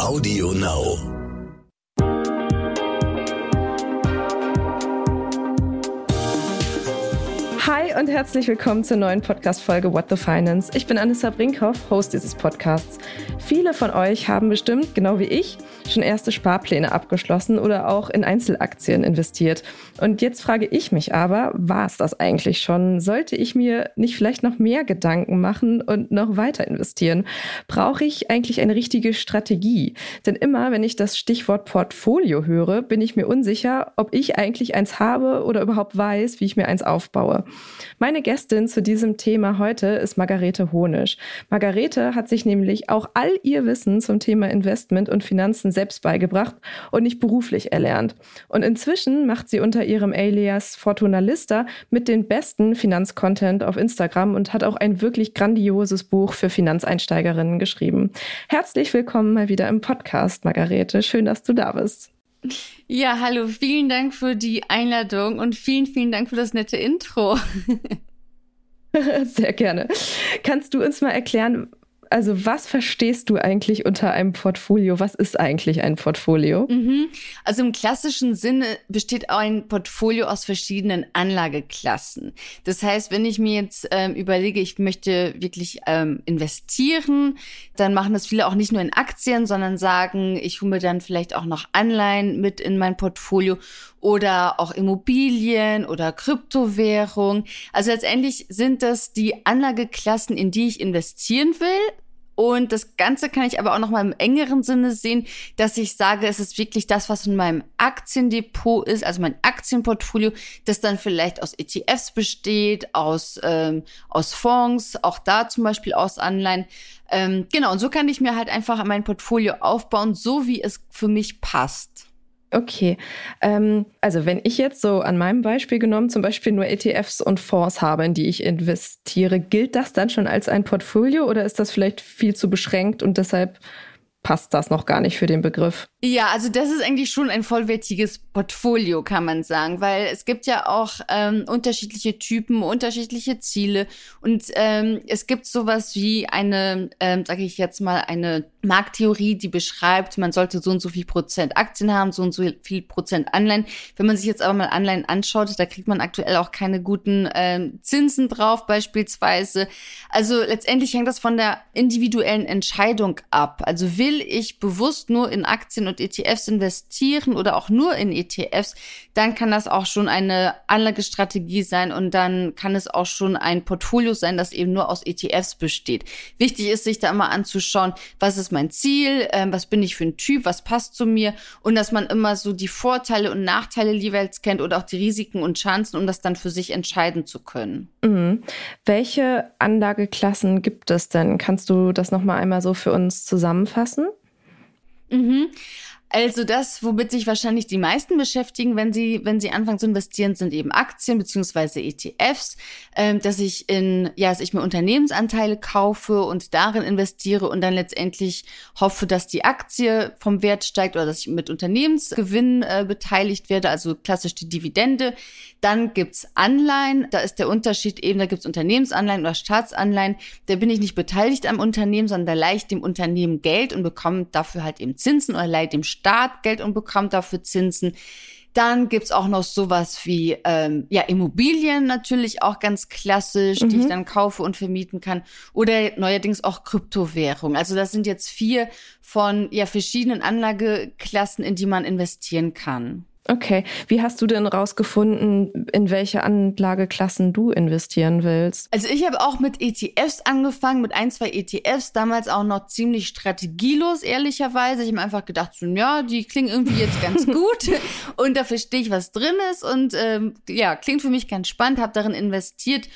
Audio Now. Hi und herzlich willkommen zur neuen Podcast-Folge What the Finance. Ich bin Anissa Brinkhoff, Host dieses Podcasts. Viele von euch haben bestimmt, genau wie ich, schon erste Sparpläne abgeschlossen oder auch in Einzelaktien investiert. Und jetzt frage ich mich aber, war es das eigentlich schon? Sollte ich mir nicht vielleicht noch mehr Gedanken machen und noch weiter investieren? Brauche ich eigentlich eine richtige Strategie? Denn immer, wenn ich das Stichwort Portfolio höre, bin ich mir unsicher, ob ich eigentlich eins habe oder überhaupt weiß, wie ich mir eins aufbaue. Meine Gästin zu diesem Thema heute ist Margarete Honisch. Margarete hat sich nämlich auch all ihr Wissen zum Thema Investment und Finanzen selbst beigebracht und nicht beruflich erlernt. Und inzwischen macht sie unter ihrem Alias Fortuna Lista mit den besten Finanzcontent auf Instagram und hat auch ein wirklich grandioses Buch für Finanzeinsteigerinnen geschrieben. Herzlich willkommen mal wieder im Podcast, Margarete. Schön, dass du da bist. Ja, hallo, vielen Dank für die Einladung und vielen, vielen Dank für das nette Intro. Sehr gerne. Kannst du uns mal erklären, also was verstehst du eigentlich unter einem Portfolio? Was ist eigentlich ein Portfolio? Mhm. Also im klassischen Sinne besteht ein Portfolio aus verschiedenen Anlageklassen. Das heißt, wenn ich mir jetzt ähm, überlege, ich möchte wirklich ähm, investieren, dann machen das viele auch nicht nur in Aktien, sondern sagen, ich hole mir dann vielleicht auch noch Anleihen mit in mein Portfolio oder auch Immobilien oder Kryptowährung. Also letztendlich sind das die Anlageklassen, in die ich investieren will. Und das Ganze kann ich aber auch noch mal im engeren Sinne sehen, dass ich sage, es ist wirklich das, was in meinem Aktiendepot ist, also mein Aktienportfolio, das dann vielleicht aus ETFs besteht, aus, ähm, aus Fonds, auch da zum Beispiel aus Anleihen. Ähm, genau, und so kann ich mir halt einfach mein Portfolio aufbauen, so wie es für mich passt. Okay, ähm, also wenn ich jetzt so an meinem Beispiel genommen zum Beispiel nur ETFs und Fonds habe, in die ich investiere, gilt das dann schon als ein Portfolio oder ist das vielleicht viel zu beschränkt und deshalb passt das noch gar nicht für den Begriff? Ja, also das ist eigentlich schon ein vollwertiges Portfolio, kann man sagen, weil es gibt ja auch ähm, unterschiedliche Typen, unterschiedliche Ziele und ähm, es gibt sowas wie eine, ähm, sage ich jetzt mal, eine Markttheorie, die beschreibt, man sollte so und so viel Prozent Aktien haben, so und so viel Prozent Anleihen. Wenn man sich jetzt aber mal Anleihen anschaut, da kriegt man aktuell auch keine guten ähm, Zinsen drauf beispielsweise. Also letztendlich hängt das von der individuellen Entscheidung ab. Also will ich bewusst nur in Aktien und ETFs investieren oder auch nur in ETFs, dann kann das auch schon eine Anlagestrategie sein und dann kann es auch schon ein Portfolio sein, das eben nur aus ETFs besteht. Wichtig ist, sich da immer anzuschauen, was ist mein Ziel, äh, was bin ich für ein Typ, was passt zu mir und dass man immer so die Vorteile und Nachteile jeweils kennt oder auch die Risiken und Chancen, um das dann für sich entscheiden zu können. Mhm. Welche Anlageklassen gibt es denn? Kannst du das noch mal einmal so für uns zusammenfassen? Mhm. Also das, womit sich wahrscheinlich die meisten beschäftigen, wenn sie, wenn sie anfangen zu investieren, sind eben Aktien beziehungsweise ETFs, ähm, dass ich in, ja, dass ich mir Unternehmensanteile kaufe und darin investiere und dann letztendlich hoffe, dass die Aktie vom Wert steigt oder dass ich mit Unternehmensgewinn äh, beteiligt werde, also klassisch die Dividende. Dann gibt's Anleihen, da ist der Unterschied eben, da gibt's Unternehmensanleihen oder Staatsanleihen. Da bin ich nicht beteiligt am Unternehmen, sondern da leihe ich dem Unternehmen Geld und bekomme dafür halt eben Zinsen oder leihe dem Geld und bekommt dafür Zinsen. Dann gibt's auch noch sowas wie ähm, ja, Immobilien natürlich auch ganz klassisch, mhm. die ich mhm. dann kaufe und vermieten kann. Oder neuerdings auch Kryptowährung. Also das sind jetzt vier von ja, verschiedenen Anlageklassen, in die man investieren kann. Okay. Wie hast du denn rausgefunden, in welche Anlageklassen du investieren willst? Also ich habe auch mit ETFs angefangen, mit ein, zwei ETFs, damals auch noch ziemlich strategielos, ehrlicherweise. Ich habe einfach gedacht, so, ja, die klingen irgendwie jetzt ganz gut und da verstehe ich, was drin ist und ähm, ja, klingt für mich ganz spannend, habe darin investiert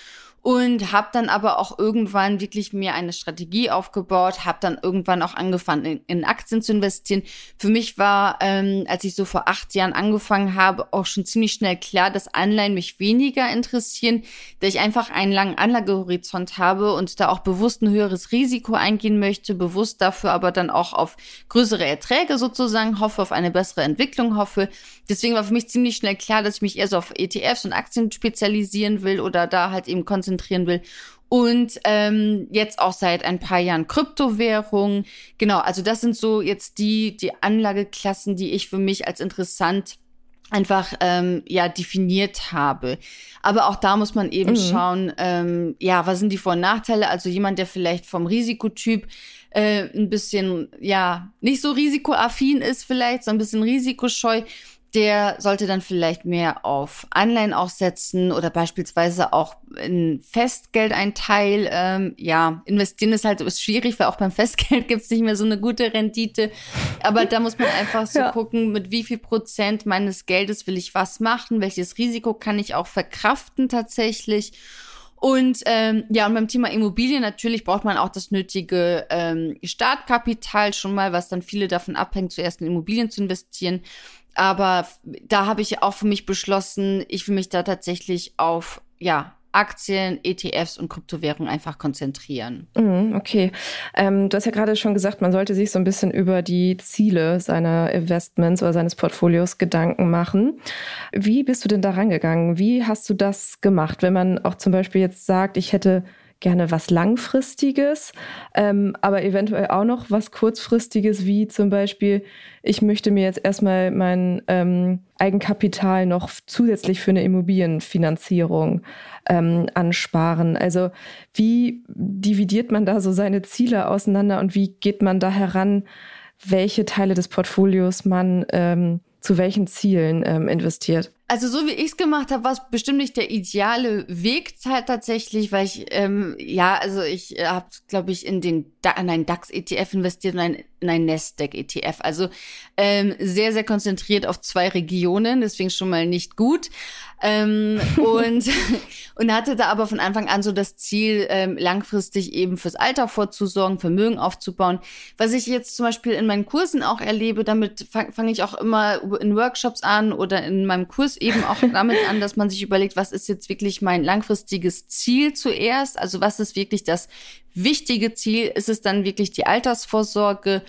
und habe dann aber auch irgendwann wirklich mir eine Strategie aufgebaut, habe dann irgendwann auch angefangen in, in, Aktien zu investieren. Für mich war, ähm, als ich so vor acht Jahren angefangen habe, auch schon ziemlich schnell klar, dass Anleihen mich weniger interessieren, da ich einfach einen langen Anlagehorizont habe und da auch bewusst ein höheres Risiko eingehen möchte, bewusst dafür aber dann auch auf größere Erträge sozusagen hoffe, auf eine bessere Entwicklung hoffe. Deswegen war für mich ziemlich schnell klar, dass ich mich eher so auf ETFs und Aktien spezialisieren will oder da halt eben konzentrieren will. und ähm, jetzt auch seit ein paar Jahren Kryptowährungen. Genau, also das sind so jetzt die, die Anlageklassen, die ich für mich als interessant einfach ähm, ja definiert habe. Aber auch da muss man eben mhm. schauen, ähm, ja, was sind die Vor- und Nachteile? Also jemand, der vielleicht vom Risikotyp äh, ein bisschen ja nicht so risikoaffin ist, vielleicht so ein bisschen risikoscheu, der sollte dann vielleicht mehr auf Anleihen auch setzen oder beispielsweise auch in Festgeld ein Teil. Ähm, ja, investieren ist halt ist schwierig, weil auch beim Festgeld gibt's nicht mehr so eine gute Rendite. Aber da muss man einfach so ja. gucken, mit wie viel Prozent meines Geldes will ich was machen, welches Risiko kann ich auch verkraften tatsächlich. Und ähm, ja, und beim Thema Immobilien natürlich braucht man auch das nötige ähm, Startkapital schon mal, was dann viele davon abhängt, zuerst in Immobilien zu investieren. Aber da habe ich auch für mich beschlossen, ich will mich da tatsächlich auf, ja, Aktien, ETFs und Kryptowährungen einfach konzentrieren. Mhm, okay. Ähm, du hast ja gerade schon gesagt, man sollte sich so ein bisschen über die Ziele seiner Investments oder seines Portfolios Gedanken machen. Wie bist du denn da rangegangen? Wie hast du das gemacht, wenn man auch zum Beispiel jetzt sagt, ich hätte gerne was Langfristiges, ähm, aber eventuell auch noch was Kurzfristiges, wie zum Beispiel, ich möchte mir jetzt erstmal mein ähm, Eigenkapital noch zusätzlich für eine Immobilienfinanzierung ähm, ansparen. Also wie dividiert man da so seine Ziele auseinander und wie geht man da heran, welche Teile des Portfolios man ähm, zu welchen Zielen ähm, investiert? Also so wie ich es gemacht habe, war es bestimmt nicht der ideale Weg tatsächlich, weil ich ähm, ja, also ich äh, habe, glaube ich, in den in einen DAX ETF investiert und ein, in einen Nasdaq ETF. Also ähm, sehr sehr konzentriert auf zwei Regionen, deswegen schon mal nicht gut. Ähm, und und hatte da aber von Anfang an so das Ziel, ähm, langfristig eben fürs Alter vorzusorgen, Vermögen aufzubauen. Was ich jetzt zum Beispiel in meinen Kursen auch erlebe, damit fange fang ich auch immer in Workshops an oder in meinem Kurs eben auch damit an, dass man sich überlegt, was ist jetzt wirklich mein langfristiges Ziel zuerst? Also was ist wirklich das wichtige Ziel? Ist es dann wirklich die Altersvorsorge?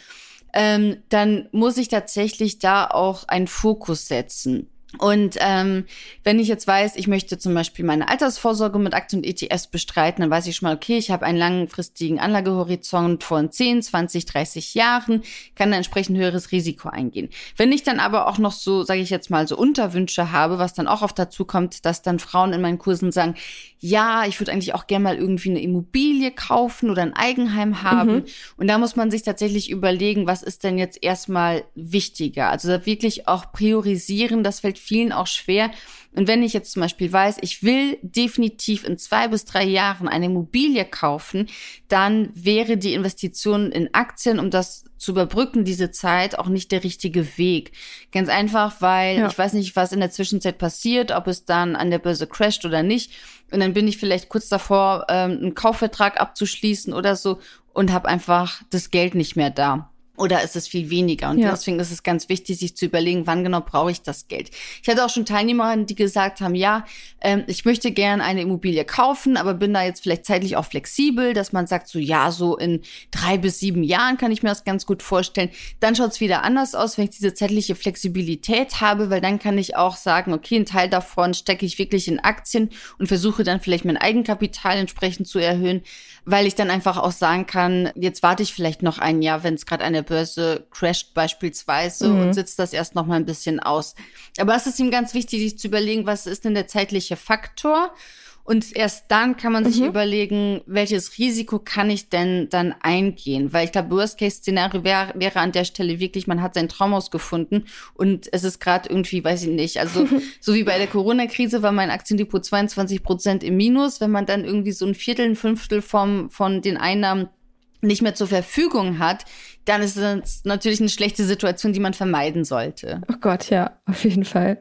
Ähm, dann muss ich tatsächlich da auch einen Fokus setzen. Und ähm, wenn ich jetzt weiß, ich möchte zum Beispiel meine Altersvorsorge mit Aktien und ETFs bestreiten, dann weiß ich schon mal, okay, ich habe einen langfristigen Anlagehorizont von 10, 20, 30 Jahren, kann da entsprechend höheres Risiko eingehen. Wenn ich dann aber auch noch so, sage ich jetzt mal, so Unterwünsche habe, was dann auch oft dazu kommt, dass dann Frauen in meinen Kursen sagen, ja, ich würde eigentlich auch gerne mal irgendwie eine Immobilie kaufen oder ein Eigenheim haben. Mhm. Und da muss man sich tatsächlich überlegen, was ist denn jetzt erstmal wichtiger? Also wirklich auch priorisieren, das fällt vielen auch schwer. Und wenn ich jetzt zum Beispiel weiß, ich will definitiv in zwei bis drei Jahren eine Immobilie kaufen, dann wäre die Investition in Aktien, um das zu überbrücken, diese Zeit, auch nicht der richtige Weg. Ganz einfach, weil ja. ich weiß nicht, was in der Zwischenzeit passiert, ob es dann an der Börse crasht oder nicht. Und dann bin ich vielleicht kurz davor, ähm, einen Kaufvertrag abzuschließen oder so und habe einfach das Geld nicht mehr da. Oder ist es viel weniger? Und ja. deswegen ist es ganz wichtig, sich zu überlegen, wann genau brauche ich das Geld. Ich hatte auch schon Teilnehmerinnen, die gesagt haben, ja, ähm, ich möchte gerne eine Immobilie kaufen, aber bin da jetzt vielleicht zeitlich auch flexibel, dass man sagt, so ja, so in drei bis sieben Jahren kann ich mir das ganz gut vorstellen. Dann schaut es wieder anders aus, wenn ich diese zeitliche Flexibilität habe, weil dann kann ich auch sagen, okay, ein Teil davon stecke ich wirklich in Aktien und versuche dann vielleicht mein Eigenkapital entsprechend zu erhöhen, weil ich dann einfach auch sagen kann, jetzt warte ich vielleicht noch ein Jahr, wenn es gerade eine Börse crasht beispielsweise mhm. und sitzt das erst noch mal ein bisschen aus. Aber es ist ihm ganz wichtig, sich zu überlegen, was ist denn der zeitliche Faktor? Und erst dann kann man sich mhm. überlegen, welches Risiko kann ich denn dann eingehen? Weil ich glaube, Worst-Case-Szenario wäre wäre an der Stelle wirklich, man hat sein Traumhaus gefunden und es ist gerade irgendwie, weiß ich nicht, also so wie bei der Corona-Krise war mein Aktiendepot 22 Prozent im Minus. Wenn man dann irgendwie so ein Viertel, ein Fünftel vom, von den Einnahmen nicht mehr zur Verfügung hat, dann ist das natürlich eine schlechte Situation, die man vermeiden sollte. Oh Gott, ja, auf jeden Fall.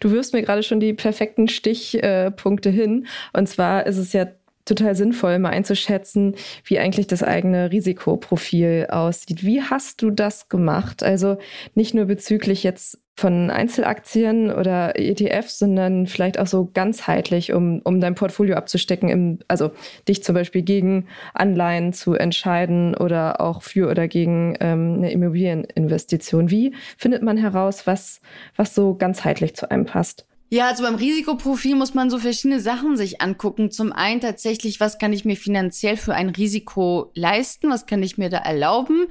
Du wirfst mir gerade schon die perfekten Stichpunkte hin. Und zwar ist es ja total sinnvoll, mal einzuschätzen, wie eigentlich das eigene Risikoprofil aussieht. Wie hast du das gemacht? Also nicht nur bezüglich jetzt von Einzelaktien oder ETFs, sondern vielleicht auch so ganzheitlich, um, um dein Portfolio abzustecken, im, also dich zum Beispiel gegen Anleihen zu entscheiden oder auch für oder gegen ähm, eine Immobilieninvestition. Wie findet man heraus, was, was so ganzheitlich zu einem passt? Ja, also beim Risikoprofil muss man so verschiedene Sachen sich angucken. Zum einen tatsächlich, was kann ich mir finanziell für ein Risiko leisten? Was kann ich mir da erlauben?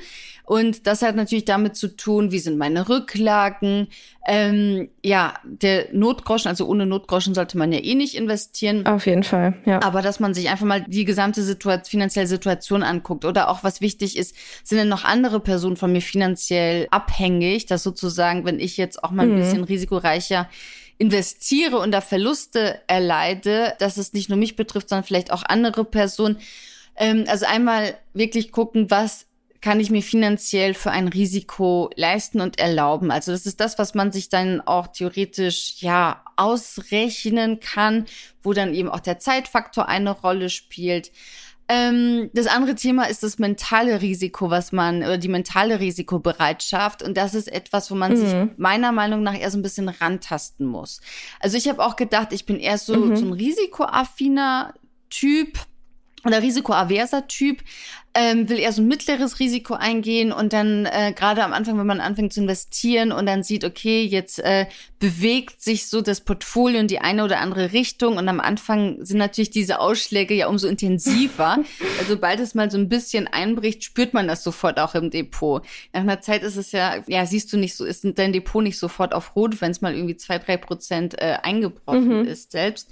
Und das hat natürlich damit zu tun, wie sind meine Rücklagen? Ähm, ja, der Notgroschen, also ohne Notgroschen sollte man ja eh nicht investieren. Auf jeden Fall, ja. Aber dass man sich einfach mal die gesamte Situation, finanzielle Situation anguckt oder auch was wichtig ist, sind denn noch andere Personen von mir finanziell abhängig, dass sozusagen, wenn ich jetzt auch mal ein mhm. bisschen risikoreicher investiere und da Verluste erleide, dass es nicht nur mich betrifft, sondern vielleicht auch andere Personen. Ähm, also einmal wirklich gucken, was kann ich mir finanziell für ein Risiko leisten und erlauben. Also das ist das, was man sich dann auch theoretisch ja ausrechnen kann, wo dann eben auch der Zeitfaktor eine Rolle spielt. Ähm, das andere Thema ist das mentale Risiko, was man, oder die mentale Risikobereitschaft. Und das ist etwas, wo man mhm. sich meiner Meinung nach eher so ein bisschen rantasten muss. Also ich habe auch gedacht, ich bin eher so, mhm. so ein risikoaffiner Typ oder risikoaverser Typ, ähm, will eher so ein mittleres Risiko eingehen und dann äh, gerade am Anfang, wenn man anfängt zu investieren und dann sieht, okay, jetzt äh, bewegt sich so das Portfolio in die eine oder andere Richtung und am Anfang sind natürlich diese Ausschläge ja umso intensiver. also sobald es mal so ein bisschen einbricht, spürt man das sofort auch im Depot. Nach einer Zeit ist es ja, ja, siehst du nicht so, ist dein Depot nicht sofort auf Rot, wenn es mal irgendwie zwei, drei Prozent äh, eingebrochen mhm. ist selbst.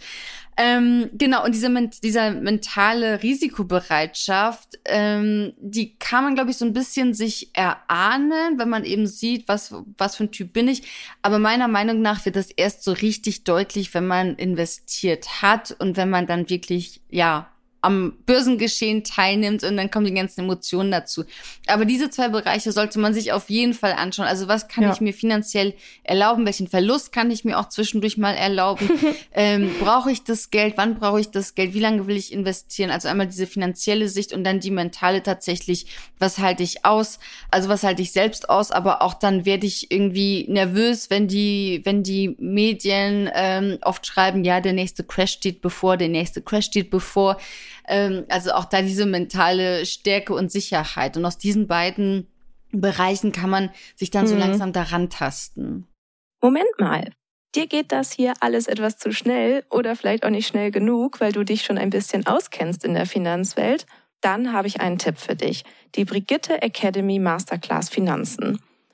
Ähm, genau, und diese, dieser mentale Risikobereitschaft, ähm, die kann man, glaube ich, so ein bisschen sich erahnen, wenn man eben sieht, was, was für ein Typ bin ich. Aber meiner Meinung nach wird das erst so richtig deutlich, wenn man investiert hat und wenn man dann wirklich, ja, am Börsengeschehen teilnimmt und dann kommen die ganzen Emotionen dazu. Aber diese zwei Bereiche sollte man sich auf jeden Fall anschauen. Also was kann ja. ich mir finanziell erlauben? Welchen Verlust kann ich mir auch zwischendurch mal erlauben? ähm, brauche ich das Geld? Wann brauche ich das Geld? Wie lange will ich investieren? Also einmal diese finanzielle Sicht und dann die mentale tatsächlich. Was halte ich aus? Also was halte ich selbst aus? Aber auch dann werde ich irgendwie nervös, wenn die, wenn die Medien ähm, oft schreiben, ja, der nächste Crash steht bevor, der nächste Crash steht bevor. Ähm, also auch da diese mentale Stärke und Sicherheit. Und aus diesen beiden Bereichen kann man sich dann mhm. so langsam daran tasten. Moment mal. Dir geht das hier alles etwas zu schnell oder vielleicht auch nicht schnell genug, weil du dich schon ein bisschen auskennst in der Finanzwelt. Dann habe ich einen Tipp für dich. Die Brigitte Academy Masterclass Finanzen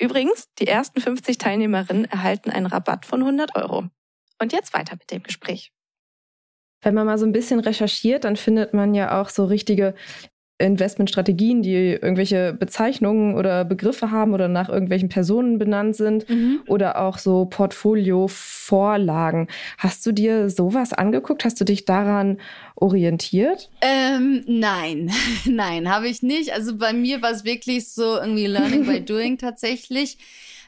Übrigens, die ersten 50 Teilnehmerinnen erhalten einen Rabatt von 100 Euro. Und jetzt weiter mit dem Gespräch. Wenn man mal so ein bisschen recherchiert, dann findet man ja auch so richtige Investmentstrategien, die irgendwelche Bezeichnungen oder Begriffe haben oder nach irgendwelchen Personen benannt sind mhm. oder auch so Portfolio-Vorlagen. Hast du dir sowas angeguckt? Hast du dich daran orientiert? Ähm, nein, nein, habe ich nicht. Also bei mir war es wirklich so irgendwie Learning by Doing tatsächlich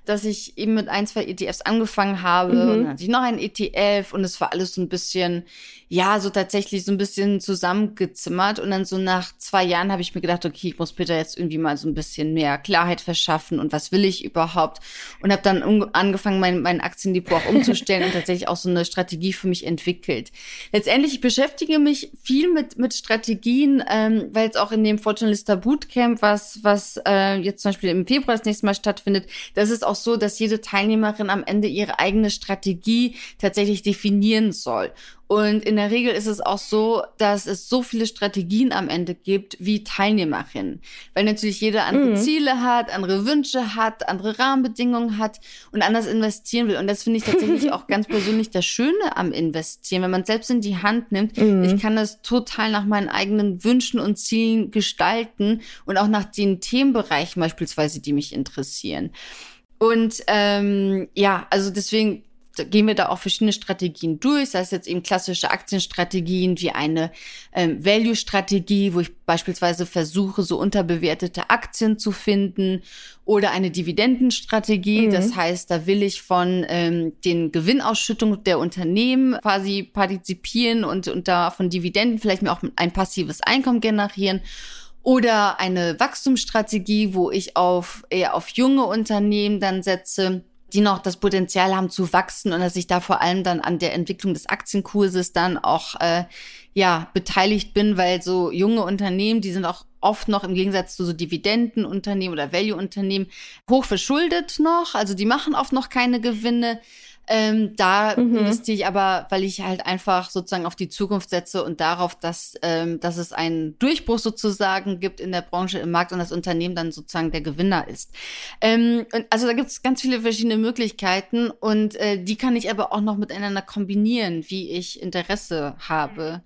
dass ich eben mit ein, zwei ETFs angefangen habe mhm. und dann hatte ich noch ein ETF und es war alles so ein bisschen, ja, so tatsächlich so ein bisschen zusammengezimmert und dann so nach zwei Jahren habe ich mir gedacht, okay, ich muss bitte jetzt irgendwie mal so ein bisschen mehr Klarheit verschaffen und was will ich überhaupt und habe dann angefangen, mein, mein Aktiendepot auch umzustellen und tatsächlich auch so eine Strategie für mich entwickelt. Letztendlich, ich beschäftige mich viel mit, mit Strategien, ähm, weil jetzt auch in dem Fortune Bootcamp, was, was äh, jetzt zum Beispiel im Februar das nächste Mal stattfindet, das ist auch auch so, dass jede Teilnehmerin am Ende ihre eigene Strategie tatsächlich definieren soll. Und in der Regel ist es auch so, dass es so viele Strategien am Ende gibt wie Teilnehmerinnen. Weil natürlich jeder andere mhm. Ziele hat, andere Wünsche hat, andere Rahmenbedingungen hat und anders investieren will. Und das finde ich tatsächlich auch ganz persönlich das Schöne am Investieren, wenn man selbst in die Hand nimmt. Mhm. Ich kann das total nach meinen eigenen Wünschen und Zielen gestalten und auch nach den Themenbereichen beispielsweise, die mich interessieren. Und ähm, ja, also deswegen gehen wir da auch verschiedene Strategien durch, sei es jetzt eben klassische Aktienstrategien wie eine ähm, Value-Strategie, wo ich beispielsweise versuche, so unterbewertete Aktien zu finden oder eine Dividendenstrategie. Mhm. Das heißt, da will ich von ähm, den Gewinnausschüttungen der Unternehmen quasi partizipieren und, und da von Dividenden vielleicht mir auch ein passives Einkommen generieren. Oder eine Wachstumsstrategie, wo ich auf eher auf junge Unternehmen dann setze die noch das Potenzial haben zu wachsen und dass ich da vor allem dann an der Entwicklung des Aktienkurses dann auch äh, ja beteiligt bin, weil so junge Unternehmen, die sind auch oft noch im Gegensatz zu so Dividendenunternehmen oder Value-Unternehmen hoch verschuldet noch, also die machen oft noch keine Gewinne. Ähm, da mhm. investiere ich aber, weil ich halt einfach sozusagen auf die Zukunft setze und darauf, dass, ähm, dass es einen Durchbruch sozusagen gibt in der Branche, im Markt und das Unternehmen dann sozusagen der Gewinner ist. Ähm, und also da gibt es ganz viele verschiedene Möglichkeiten und äh, die kann ich aber auch noch miteinander kombinieren, wie ich Interesse habe.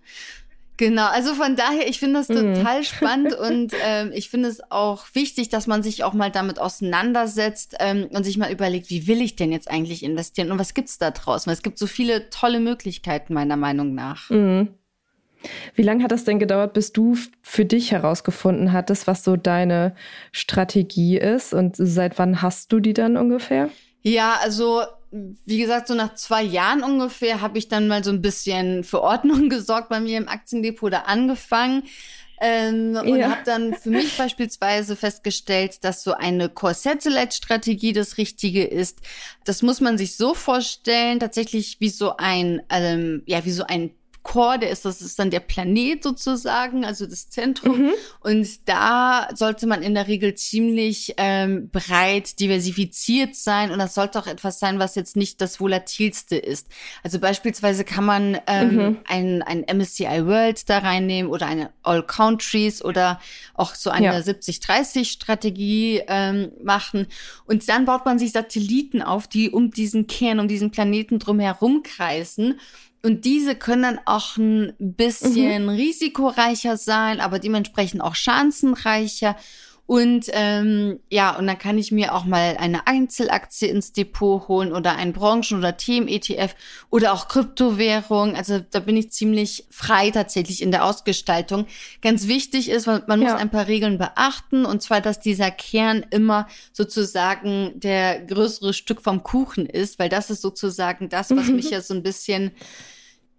Genau, also von daher, ich finde das mhm. total spannend und ähm, ich finde es auch wichtig, dass man sich auch mal damit auseinandersetzt ähm, und sich mal überlegt, wie will ich denn jetzt eigentlich investieren und was gibt's da draußen? Weil es gibt so viele tolle Möglichkeiten meiner Meinung nach. Mhm. Wie lange hat das denn gedauert, bis du für dich herausgefunden hattest, was so deine Strategie ist und seit wann hast du die dann ungefähr? Ja, also wie gesagt, so nach zwei Jahren ungefähr habe ich dann mal so ein bisschen für Ordnung gesorgt bei mir im Aktiendepot da angefangen. Ähm, ja. Und habe dann für mich beispielsweise festgestellt, dass so eine Core-Satellite-Strategie das Richtige ist. Das muss man sich so vorstellen, tatsächlich wie so ein, ähm, ja, wie so ein Core, der ist, das ist dann der Planet sozusagen, also das Zentrum. Mhm. Und da sollte man in der Regel ziemlich ähm, breit diversifiziert sein. Und das sollte auch etwas sein, was jetzt nicht das volatilste ist. Also beispielsweise kann man ähm, mhm. ein, ein MSCI World da reinnehmen oder eine All Countries oder auch so eine ja. 70-30-Strategie ähm, machen. Und dann baut man sich Satelliten auf, die um diesen Kern, um diesen Planeten drum herum kreisen. Und diese können dann auch ein bisschen mhm. risikoreicher sein, aber dementsprechend auch chancenreicher. Und ähm, ja, und dann kann ich mir auch mal eine Einzelaktie ins Depot holen oder einen Branchen- oder Themen-ETF oder auch Kryptowährung. Also da bin ich ziemlich frei tatsächlich in der Ausgestaltung. Ganz wichtig ist, man, man ja. muss ein paar Regeln beachten. Und zwar, dass dieser Kern immer sozusagen der größere Stück vom Kuchen ist, weil das ist sozusagen das, was mich ja so ein bisschen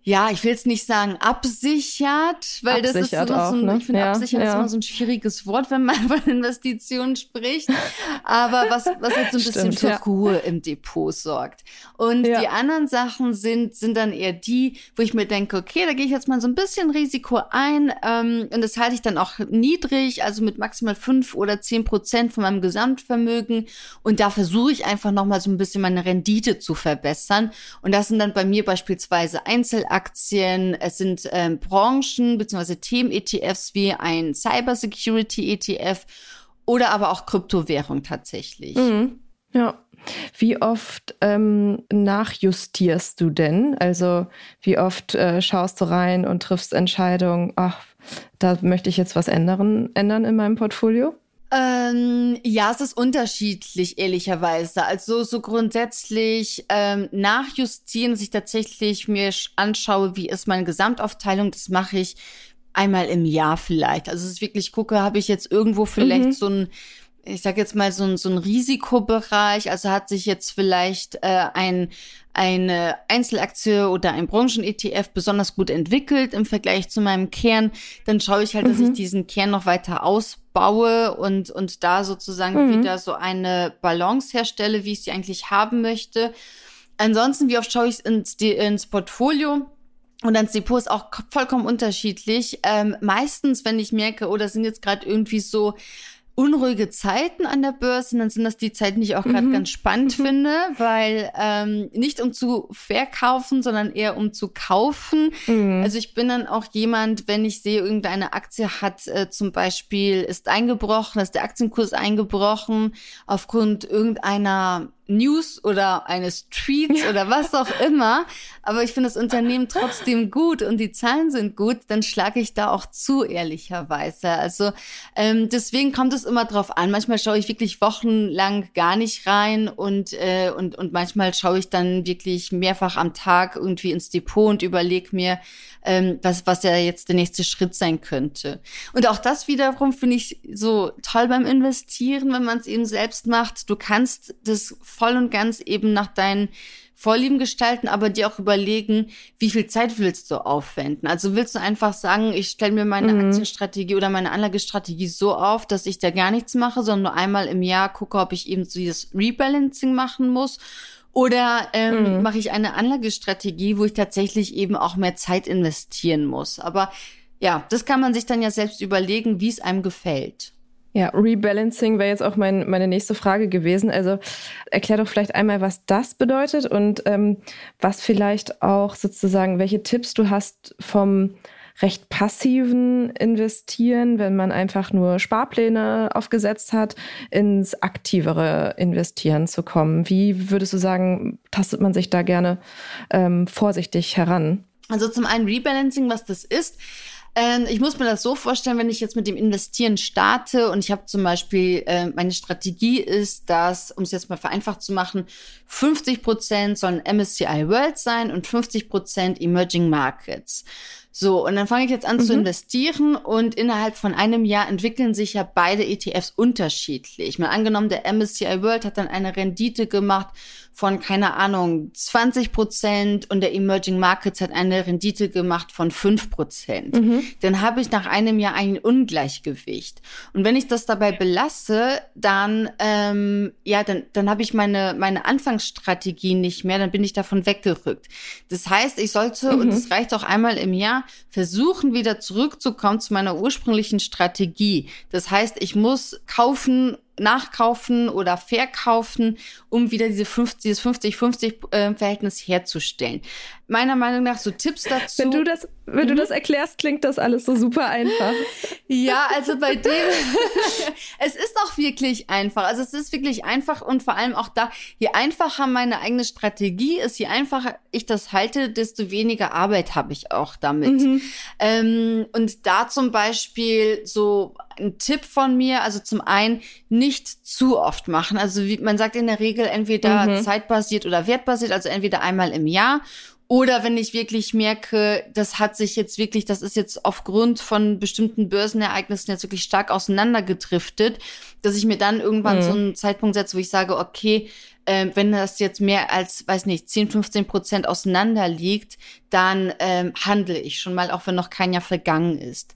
ja, ich will es nicht sagen absichert, weil absichert das ist immer auch, so ein, ne? ich finde ja, absichern ja. ist immer so ein schwieriges Wort, wenn man von Investitionen spricht. Aber was, was halt so ein bisschen Stimmt, für ja. Ruhe im Depot sorgt. Und die anderen Sachen sind, sind dann eher die, wo ich mir denke, okay, da gehe ich jetzt mal so ein bisschen Risiko ein ähm, und das halte ich dann auch niedrig, also mit maximal fünf oder zehn Prozent von meinem Gesamtvermögen. Und da versuche ich einfach nochmal so ein bisschen meine Rendite zu verbessern. Und das sind dann bei mir beispielsweise Einzelaktien Aktien, es sind ähm, Branchen bzw. Themen-ETFs wie ein Cybersecurity-ETF oder aber auch Kryptowährung tatsächlich. Mhm. Ja. Wie oft ähm, nachjustierst du denn? Also wie oft äh, schaust du rein und triffst Entscheidungen, ach, da möchte ich jetzt was ändern, ändern in meinem Portfolio? Ähm, ja, es ist unterschiedlich, ehrlicherweise. Also so grundsätzlich ähm, nachjustieren, dass ich tatsächlich mir anschaue, wie ist meine Gesamtaufteilung, das mache ich einmal im Jahr vielleicht. Also es ist wirklich gucke, habe ich jetzt irgendwo vielleicht mhm. so ein ich sage jetzt mal so ein, so ein Risikobereich, also hat sich jetzt vielleicht äh, ein eine Einzelaktie oder ein Branchen-ETF besonders gut entwickelt im Vergleich zu meinem Kern, dann schaue ich halt, dass ich mhm. diesen Kern noch weiter ausbaue und, und da sozusagen mhm. wieder so eine Balance herstelle, wie ich sie eigentlich haben möchte. Ansonsten, wie oft schaue ich ins, ins Portfolio? Und ans Depot ist auch vollkommen unterschiedlich. Ähm, meistens, wenn ich merke, oh, das sind jetzt gerade irgendwie so unruhige Zeiten an der Börse, dann sind das die Zeiten, die ich auch gerade mhm. ganz spannend mhm. finde, weil ähm, nicht um zu verkaufen, sondern eher um zu kaufen. Mhm. Also ich bin dann auch jemand, wenn ich sehe, irgendeine Aktie hat äh, zum Beispiel ist eingebrochen, ist der Aktienkurs eingebrochen aufgrund irgendeiner News oder eines Tweets ja. oder was auch immer, aber ich finde das Unternehmen trotzdem gut und die Zahlen sind gut, dann schlage ich da auch zu, ehrlicherweise. Also ähm, deswegen kommt es immer drauf an. Manchmal schaue ich wirklich wochenlang gar nicht rein und, äh, und, und manchmal schaue ich dann wirklich mehrfach am Tag irgendwie ins Depot und überlege mir, ähm, was, was ja jetzt der nächste Schritt sein könnte. Und auch das wiederum finde ich so toll beim Investieren, wenn man es eben selbst macht. Du kannst das voll und ganz eben nach deinen Vorlieben gestalten, aber dir auch überlegen, wie viel Zeit willst du aufwenden. Also willst du einfach sagen, ich stelle mir meine mhm. Aktienstrategie oder meine Anlagestrategie so auf, dass ich da gar nichts mache, sondern nur einmal im Jahr gucke, ob ich eben so dieses Rebalancing machen muss oder ähm, mhm. mache ich eine Anlagestrategie, wo ich tatsächlich eben auch mehr Zeit investieren muss? Aber ja, das kann man sich dann ja selbst überlegen, wie es einem gefällt. Ja, Rebalancing wäre jetzt auch mein, meine nächste Frage gewesen. Also erklär doch vielleicht einmal, was das bedeutet und ähm, was vielleicht auch sozusagen, welche Tipps du hast vom recht passiven Investieren, wenn man einfach nur Sparpläne aufgesetzt hat, ins aktivere Investieren zu kommen. Wie würdest du sagen, tastet man sich da gerne ähm, vorsichtig heran? Also zum einen Rebalancing, was das ist. Ähm, ich muss mir das so vorstellen, wenn ich jetzt mit dem Investieren starte und ich habe zum Beispiel, äh, meine Strategie ist, dass, um es jetzt mal vereinfacht zu machen, 50 Prozent sollen MSCI World sein und 50 Prozent Emerging Markets. So, und dann fange ich jetzt an mhm. zu investieren und innerhalb von einem Jahr entwickeln sich ja beide ETFs unterschiedlich. Mal angenommen, der MSCI World hat dann eine Rendite gemacht von, keine Ahnung, 20 Prozent und der Emerging Markets hat eine Rendite gemacht von 5 Prozent. Mhm. Dann habe ich nach einem Jahr ein Ungleichgewicht. Und wenn ich das dabei belasse, dann, ähm, ja, dann, dann habe ich meine, meine Anfangsstrategie nicht mehr, dann bin ich davon weggerückt. Das heißt, ich sollte, mhm. und es reicht auch einmal im Jahr, versuchen, wieder zurückzukommen zu meiner ursprünglichen Strategie. Das heißt, ich muss kaufen nachkaufen oder verkaufen, um wieder diese 50, dieses 50-50-Verhältnis äh, herzustellen. Meiner Meinung nach so Tipps dazu. Wenn du das, wenn mhm. du das erklärst, klingt das alles so super einfach. ja, also bei dem, es ist auch wirklich einfach. Also es ist wirklich einfach und vor allem auch da, je einfacher meine eigene Strategie ist, je einfacher ich das halte, desto weniger Arbeit habe ich auch damit. Mhm. Ähm, und da zum Beispiel so ein Tipp von mir, also zum einen nicht zu oft machen. Also wie, man sagt in der Regel entweder mhm. zeitbasiert oder wertbasiert, also entweder einmal im Jahr oder wenn ich wirklich merke, das hat sich jetzt wirklich, das ist jetzt aufgrund von bestimmten Börsenereignissen jetzt wirklich stark auseinandergedriftet, dass ich mir dann irgendwann mhm. so einen Zeitpunkt setze, wo ich sage, okay, äh, wenn das jetzt mehr als, weiß nicht, 10, 15 Prozent auseinander liegt, dann ähm, handle ich schon mal, auch wenn noch kein Jahr vergangen ist.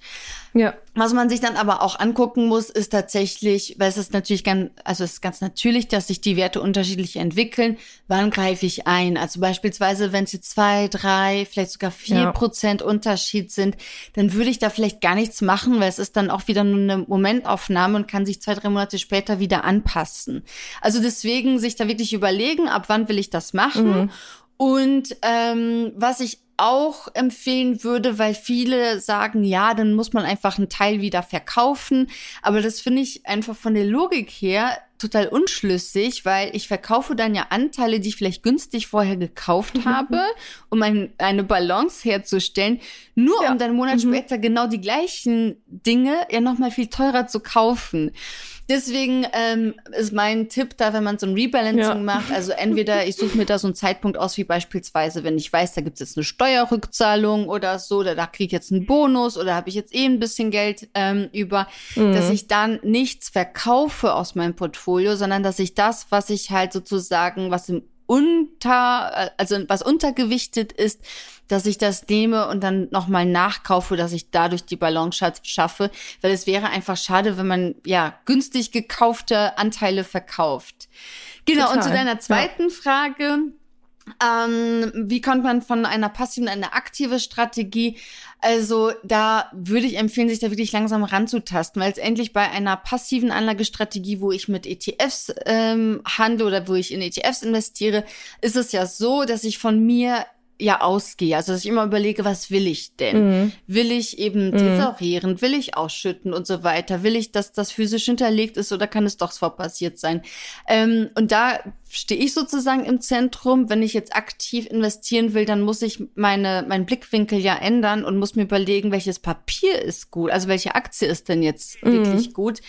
Ja. Was man sich dann aber auch angucken muss, ist tatsächlich, weil es ist natürlich ganz, also es ist ganz natürlich, dass sich die Werte unterschiedlich entwickeln. Wann greife ich ein? Also beispielsweise, wenn es jetzt zwei, drei, vielleicht sogar vier ja. Prozent Unterschied sind, dann würde ich da vielleicht gar nichts machen, weil es ist dann auch wieder nur eine Momentaufnahme und kann sich zwei, drei Monate später wieder anpassen. Also deswegen sich da wirklich überlegen, ab wann will ich das machen. Mhm. Und ähm, was ich auch empfehlen würde, weil viele sagen, ja, dann muss man einfach einen Teil wieder verkaufen. Aber das finde ich einfach von der Logik her total unschlüssig, weil ich verkaufe dann ja Anteile, die ich vielleicht günstig vorher gekauft mhm. habe, um ein, eine Balance herzustellen, nur ja. um dann einen Monat mhm. später genau die gleichen Dinge ja nochmal viel teurer zu kaufen. Deswegen ähm, ist mein Tipp da, wenn man so ein Rebalancing ja. macht, also entweder ich suche mir da so einen Zeitpunkt aus, wie beispielsweise, wenn ich weiß, da gibt es jetzt eine Steuerrückzahlung oder so, oder da kriege ich jetzt einen Bonus oder habe ich jetzt eh ein bisschen Geld ähm, über, mhm. dass ich dann nichts verkaufe aus meinem Portfolio, sondern dass ich das, was ich halt sozusagen, was im unter, äh, also was untergewichtet ist, dass ich das nehme und dann nochmal nachkaufe, dass ich dadurch die Balance schaffe, weil es wäre einfach schade, wenn man ja günstig gekaufte Anteile verkauft. Genau, Total. und zu deiner zweiten ja. Frage, Ähm, wie kommt man von einer passiven in eine aktive Strategie? Also da würde ich empfehlen, sich da wirklich langsam ranzutasten, weil es endlich bei einer passiven Anlagestrategie, wo ich mit ETFs ähm, handle oder wo ich in ETFs investiere, ist es ja so, dass ich von mir ja ausgehe. Also dass ich immer überlege, was will ich denn? Mhm. Will ich eben mhm. Will ich ausschütten und so weiter? Will ich, dass das physisch hinterlegt ist oder kann es doch zwar passiert sein? Ähm, und da stehe ich sozusagen im Zentrum. Wenn ich jetzt aktiv investieren will, dann muss ich meine, meinen Blickwinkel ja ändern und muss mir überlegen, welches Papier ist gut, also welche Aktie ist denn jetzt mhm. wirklich gut.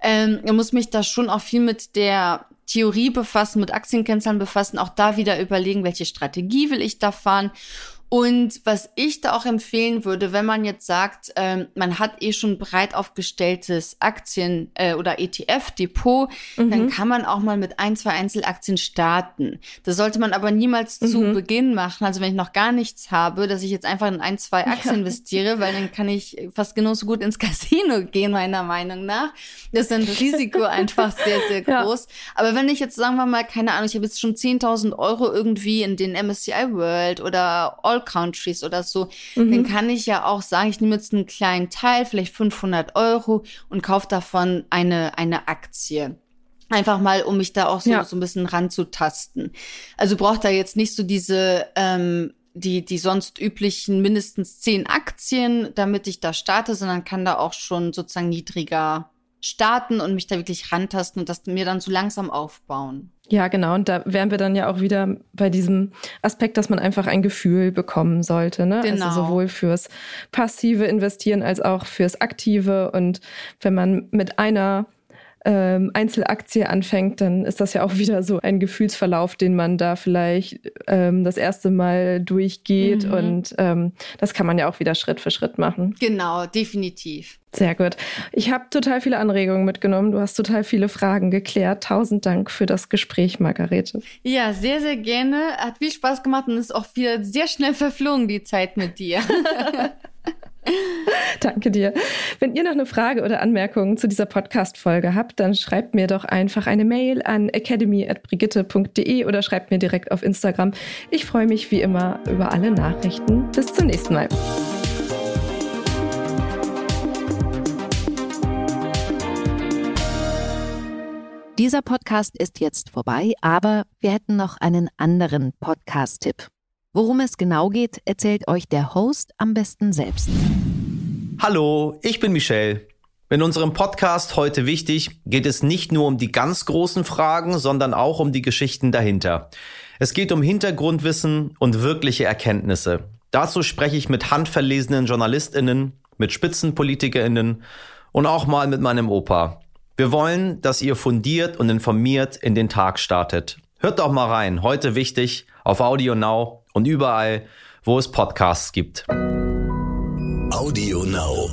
Ähm, ich muss mich da schon auch viel mit der Theorie befassen, mit Aktienkennzahlen befassen, auch da wieder überlegen, welche Strategie will ich da fahren und was ich da auch empfehlen würde, wenn man jetzt sagt, ähm, man hat eh schon breit aufgestelltes Aktien- äh, oder ETF-Depot, mhm. dann kann man auch mal mit ein, zwei Einzelaktien starten. Das sollte man aber niemals mhm. zu Beginn machen. Also wenn ich noch gar nichts habe, dass ich jetzt einfach in ein, zwei Aktien ja. investiere, weil dann kann ich fast genauso gut ins Casino gehen, meiner Meinung nach. Das ist ein Risiko einfach sehr, sehr groß. Ja. Aber wenn ich jetzt, sagen wir mal, keine Ahnung, ich habe jetzt schon 10.000 Euro irgendwie in den MSCI World oder All Countries oder so, mhm. dann kann ich ja auch sagen, ich nehme jetzt einen kleinen Teil, vielleicht 500 Euro und kaufe davon eine, eine Aktie. Einfach mal, um mich da auch so, ja. so ein bisschen ranzutasten. Also braucht da jetzt nicht so diese, ähm, die, die sonst üblichen mindestens zehn Aktien, damit ich da starte, sondern kann da auch schon sozusagen niedriger starten und mich da wirklich rantasten und das mir dann so langsam aufbauen. Ja, genau. Und da wären wir dann ja auch wieder bei diesem Aspekt, dass man einfach ein Gefühl bekommen sollte. Ne? Also genau. Also sowohl fürs passive Investieren als auch fürs aktive. Und wenn man mit einer ähm, Einzelaktie anfängt, dann ist das ja auch wieder so ein Gefühlsverlauf, den man da vielleicht ähm, das erste Mal durchgeht. Mhm. Und ähm, das kann man ja auch wieder Schritt für Schritt machen. Genau, definitiv. Sehr gut. Ich habe total viele Anregungen mitgenommen. Du hast total viele Fragen geklärt. Tausend Dank für das Gespräch, Margarete. Ja, sehr, sehr gerne. Hat viel Spaß gemacht und ist auch wieder sehr schnell verflogen, die Zeit mit dir. Danke dir. Wenn ihr noch eine Frage oder Anmerkung zu dieser Podcast-Folge habt, dann schreibt mir doch einfach eine Mail an academy.brigitte.de oder schreibt mir direkt auf Instagram. Ich freue mich wie immer über alle Nachrichten. Bis zum nächsten Mal. Dieser Podcast ist jetzt vorbei, aber wir hätten noch einen anderen Podcast-Tipp. Worum es genau geht, erzählt euch der Host am besten selbst. Hallo, ich bin Michelle. In unserem Podcast heute wichtig geht es nicht nur um die ganz großen Fragen, sondern auch um die Geschichten dahinter. Es geht um Hintergrundwissen und wirkliche Erkenntnisse. Dazu spreche ich mit handverlesenen Journalistinnen, mit Spitzenpolitikerinnen und auch mal mit meinem Opa. Wir wollen, dass ihr fundiert und informiert in den Tag startet. Hört doch mal rein. Heute wichtig auf Audio Now und überall, wo es Podcasts gibt. Audio Now.